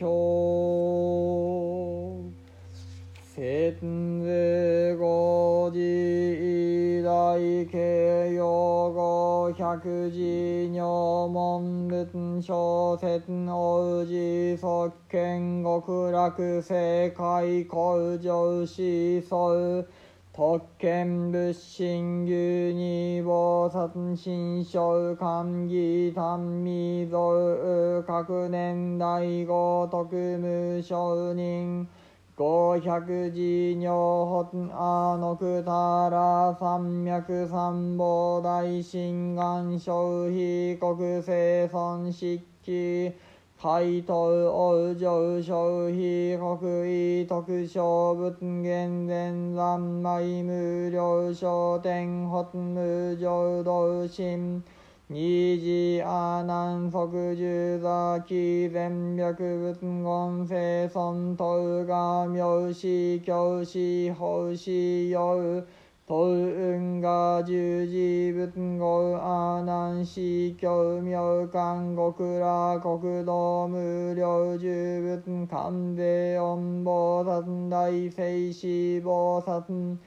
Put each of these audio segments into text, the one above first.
寿経千世五時大慶用語百字女門仏小説王子即見極楽世界向上思想特権仏心牛二菩薩心象官義単未造各年代五特無承認五百字女本阿のくたら三脈三宝大心願消費国生存漆器海東王上消費国威特賞仏言前三昧無料商店本無浄土心二次阿南即十座気全略仏言生尊東が妙子教師法師用東雲が十字仏語阿南市教妙観極楽国土無料十仏官米音菩薩大聖子菩薩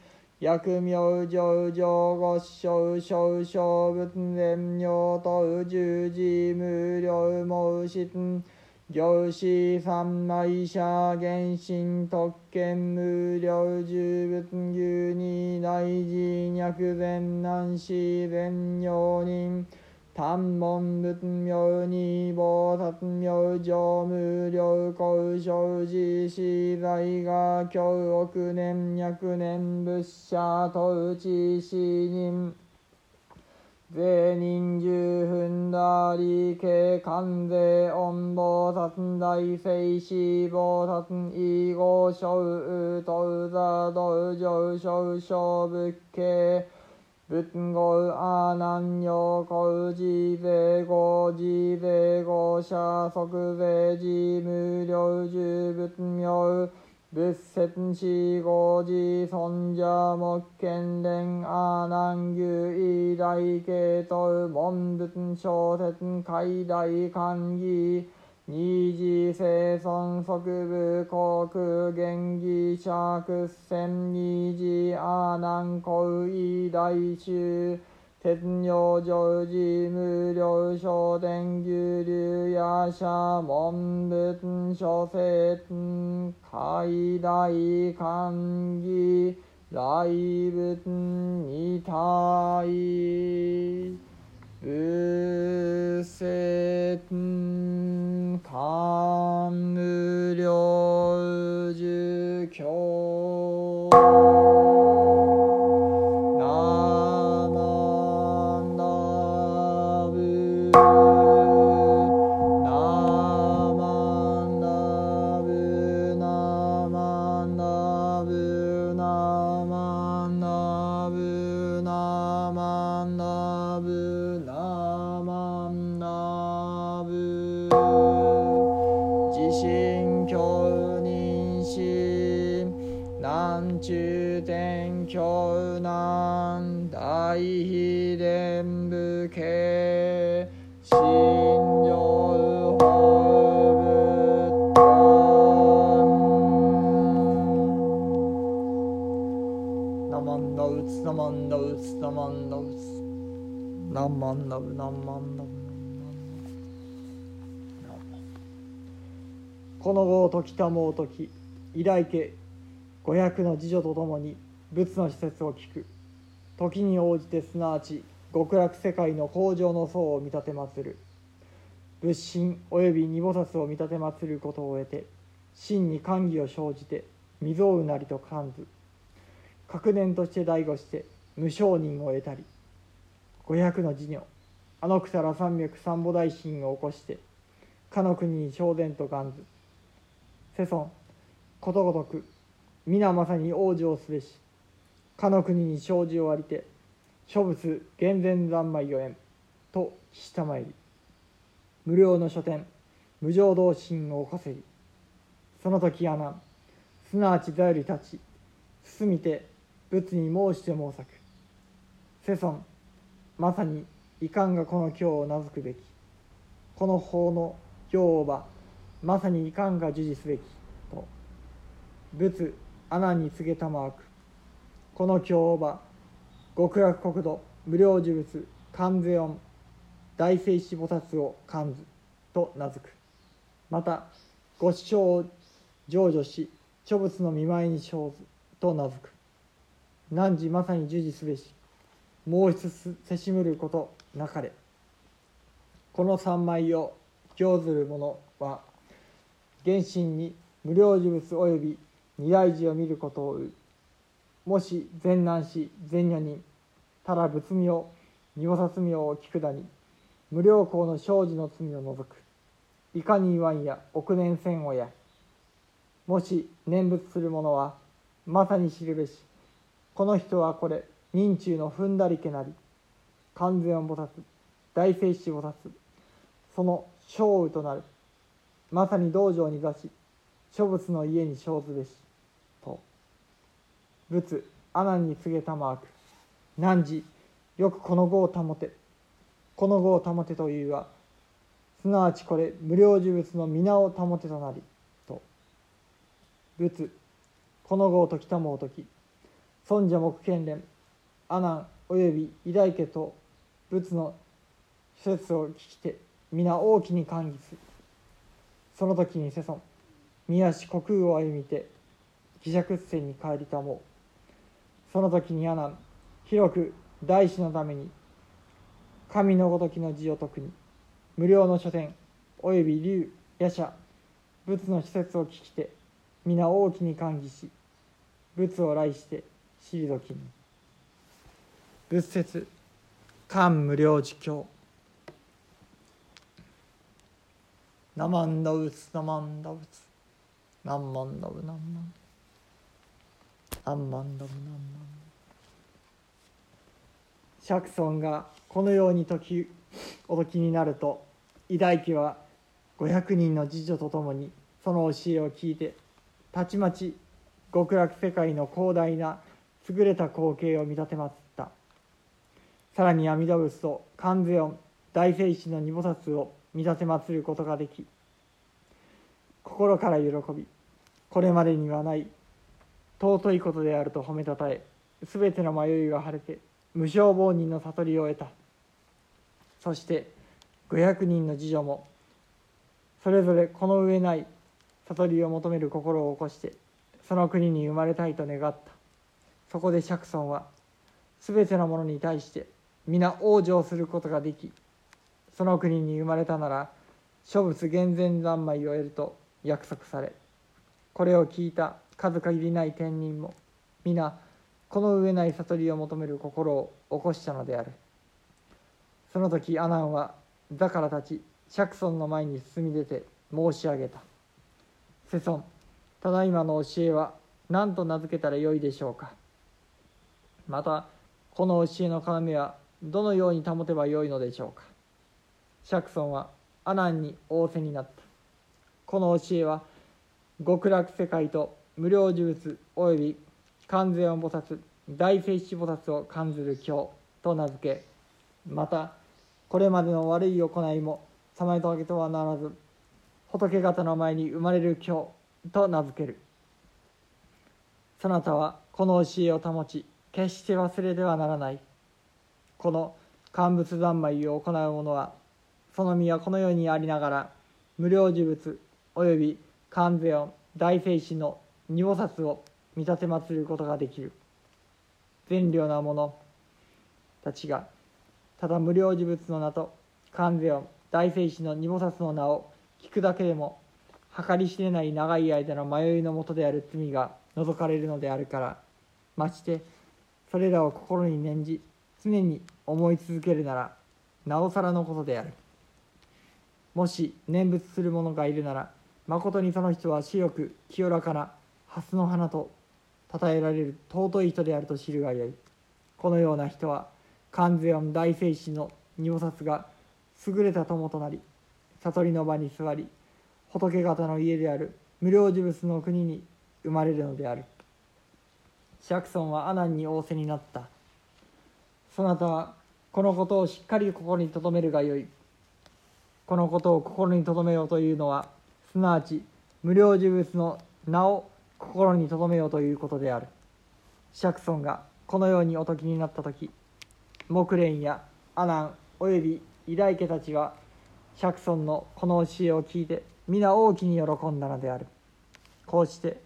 薬名上上五小小小仏全妙と十字無料申し行師三昧者原神特権無料十仏牛二大寺脈全南市全妙人。単門仏妙に菩薩明上無料交渉寺死罪が教億年百年仏者統治死人税人十分だり系関税音菩薩大聖子菩薩異合小雨と座道上昇小仏系仏語阿南陽光寺税合寺税合者即税寺無料十仏妙仏説死五時尊者目見連阿南牛偉大系統門仏小説海大官義二次生存即部航空元義者屈仙二次阿南高偉大衆鉄尿常時無料商店牛流夜叉門仏諸説海大官義来仏二体仏説官無マンダブナマンダブ。地震教認し南中天教南大悲マンダウツナマンダウツナマンダウナマンダウこの後時たもう時偉大家五百の次女とともに仏の施設を聞く。時に応じてすなわち極楽世界の向上の層を見立てまつる。仏心及び二菩薩を見立てまつることを得て真に歓喜を生じて未曾有なりと感ず。確念として醍醐して無承認を得たり五百の事業あの草ら三脈三母大神を起こしてかの国に正然と願ず世尊ことごとく皆まさに往生すべしかの国に生じをありて諸仏厳然三昧を縁としたまいり無料の書店無常道心を起こせりその時阿南すなわち座より立ち進みて仏に申して申さく。世尊まさに遺憾がこの経を名付くべき。この法の行をばまさに遺憾が授事すべき。と仏阿南に告げたまわく。この経をば極楽国土無料呪物観世音大聖子菩薩を観ず。と名付く。またご師匠を成就し諸仏の見舞いに生ず。と名付く。汝まさに従事すべし。申しせしむることなかれ。この三枚を行ずる者は原神に無料呪物及び二大寺を見ることをもし善男子善女人ただ仏名二菩薩名を聞くだに無料公の生児の罪を除く。いかに言わんや億年千をや。もし念仏する者はまさに知るべし。この人はこれ人中の踏んだりけなり完全を菩薩大聖子菩薩その勝雨となる。まさに道場に座し諸仏の家に生ずべしと。仏阿南に告げたまわく。汝よくこの語を保て。この語を保てというはすなわちこれ無料呪物の皆を保てとなりと。仏この語を解きたもうとき尊者目剣連阿南および偉大家と仏の施設を聞きて皆大きに歓喜する。その時に世尊宮氏虚空を歩みて希釈船に帰りたもう。その時に阿南広く大師のために神のごときの字を説くに無料の書店および竜夜叉仏の施設を聞きて皆大きに歓喜し仏を来して退きに。仏説。漢無量寿経。ナマンダウツナマンダウツナンマンダウナンマンナンマンダウナンマン釈尊がこのように時お時になると偉大家は500人の次女と共にその教えを聞いてたちまち極楽世界の広大な優れた光景を見立てまった。さらに阿弥陀仏と観世音大聖師の二菩薩を見立てまつることができ心から喜びこれまでにはない尊いことであると褒めたたえ全ての迷いが晴れて無償亡人の悟りを得た。そして500人の次女もそれぞれこの上ない悟りを求める心を起こしてその国に生まれたいと願った。そこで釈尊は全てのものに対して皆往生することができその国に生まれたなら諸仏厳然三昧を得ると約束されこれを聞いた数限りない天人も皆この上ない悟りを求める心を起こしたのである。その時阿南は座から立ち釈尊の前に進み出て申し上げた「世尊ただいまの教えは何と名付けたらよいでしょうか」またこの教えの要はどのように保てばよいのでしょうか？釈尊は阿南に仰せになった。この教えは極楽世界と無料呪物および観世音菩薩大聖子菩薩を感ずる経と名付けまたこれまでの悪い行いも妨げとはならず仏方の前に生まれる経と名付ける。そなたはこの教えを保ち決して忘れてはならない。この乾物三昧を行う者はその身はこの世にありながら無料呪物および観世音大聖子の二菩薩を見立てまつることができる。善良な者たちがただ無料呪物の名と観世音大聖子の二菩薩の名を聞くだけでも計り知れない長い間の迷いのもとである罪が除かれるのであるからましてそれらを心に念じ常に思い続けるならなおさらのことである。もし念仏する者がいるならまことにその人は白く清らかな蓮の花と称えられる尊い人であると知るがよい。このような人は観世音大聖師の如菩が優れた友となり悟りの場に座り仏方の家である無料呪物の国に生まれるのである。釈尊は阿南に仰せになった。そなたはこのことをしっかり心に留めるがよい。このことを心に留めようというのはすなわち無料呪物の名を心に留めようということである。釈尊がこのようにお時になった時木蓮や阿南および偉大家たちは釈尊のこの教えを聞いて皆大きに喜んだのである。こうして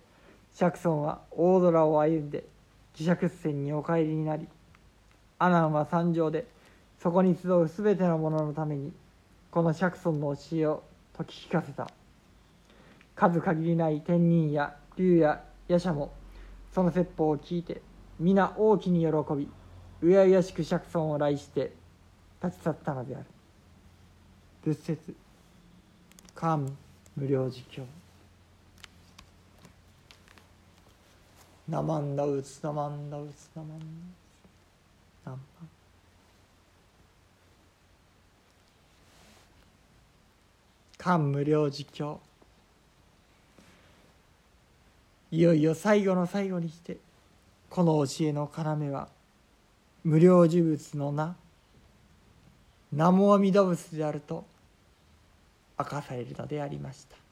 釈尊は大空を歩んで自釈船にお帰りになり阿南は山上でそこに集う全ての者ののためにこの釈尊の教えを説き聞かせた。数限りない天人や竜や夜叉もその説法を聞いて皆大きに喜びうやうやしく釈尊を来して立ち去ったのである。仏説「漢無量寿経」「なまんだうつなまんだうつなまんだ。なまん」漢無量寿経いよいよ最後の最後にしてこの教えの要は無料呪物の名。南無阿弥陀仏であると明かされるのでありました。